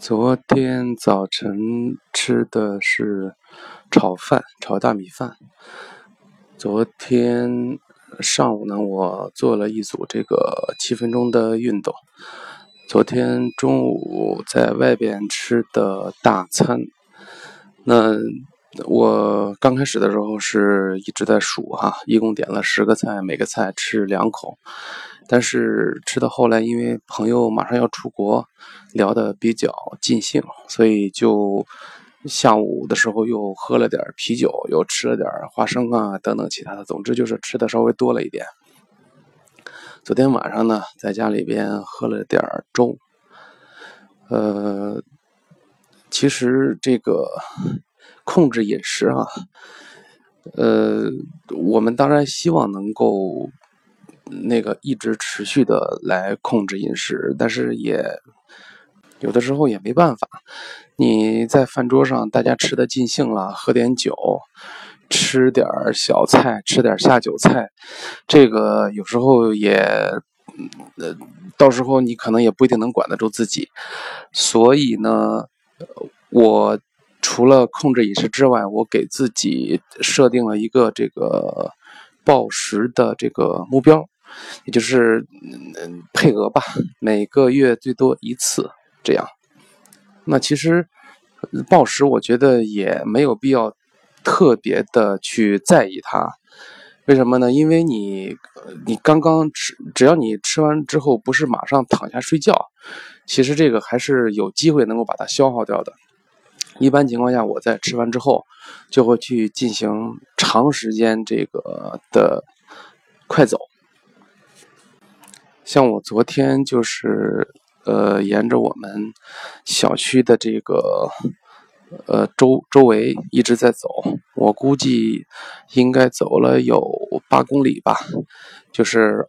昨天早晨吃的是炒饭，炒大米饭。昨天上午呢，我做了一组这个七分钟的运动。昨天中午在外边吃的大餐，那我刚开始的时候是一直在数哈，一共点了十个菜，每个菜吃两口。但是吃到后来，因为朋友马上要出国，聊得比较尽兴，所以就下午的时候又喝了点啤酒，又吃了点花生啊等等其他的，总之就是吃的稍微多了一点。昨天晚上呢，在家里边喝了点粥。呃，其实这个控制饮食啊，呃，我们当然希望能够。那个一直持续的来控制饮食，但是也有的时候也没办法。你在饭桌上，大家吃的尽兴了，喝点酒，吃点小菜，吃点下酒菜，这个有时候也，呃，到时候你可能也不一定能管得住自己。所以呢，我除了控制饮食之外，我给自己设定了一个这个暴食的这个目标。也就是嗯配额吧，每个月最多一次这样。那其实暴食，我觉得也没有必要特别的去在意它。为什么呢？因为你你刚刚吃，只要你吃完之后不是马上躺下睡觉，其实这个还是有机会能够把它消耗掉的。一般情况下，我在吃完之后就会去进行长时间这个的快走。像我昨天就是，呃，沿着我们小区的这个呃周周围一直在走，我估计应该走了有八公里吧，就是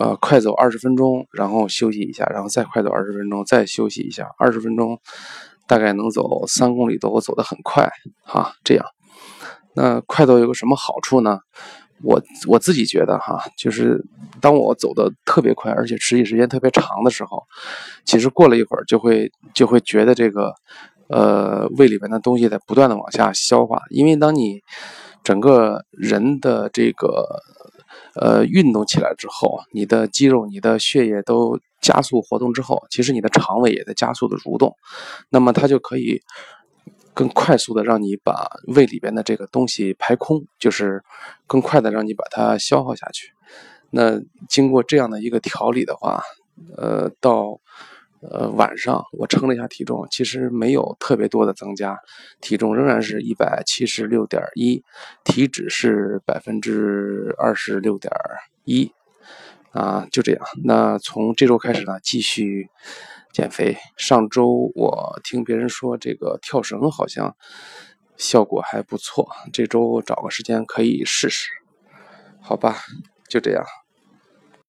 呃快走二十分钟，然后休息一下，然后再快走二十分钟，再休息一下，二十分钟大概能走三公里多，我走得很快哈，这样。那快走有个什么好处呢？我我自己觉得哈，就是当我走的特别快，而且持续时间特别长的时候，其实过了一会儿就会就会觉得这个呃胃里面的东西在不断的往下消化，因为当你整个人的这个呃运动起来之后，你的肌肉、你的血液都加速活动之后，其实你的肠胃也在加速的蠕动，那么它就可以。更快速的让你把胃里边的这个东西排空，就是更快的让你把它消耗下去。那经过这样的一个调理的话，呃，到呃晚上我称了一下体重，其实没有特别多的增加，体重仍然是一百七十六点一，体脂是百分之二十六点一，啊，就这样。那从这周开始呢，继续。减肥。上周我听别人说，这个跳绳好像效果还不错。这周找个时间可以试试，好吧？就这样。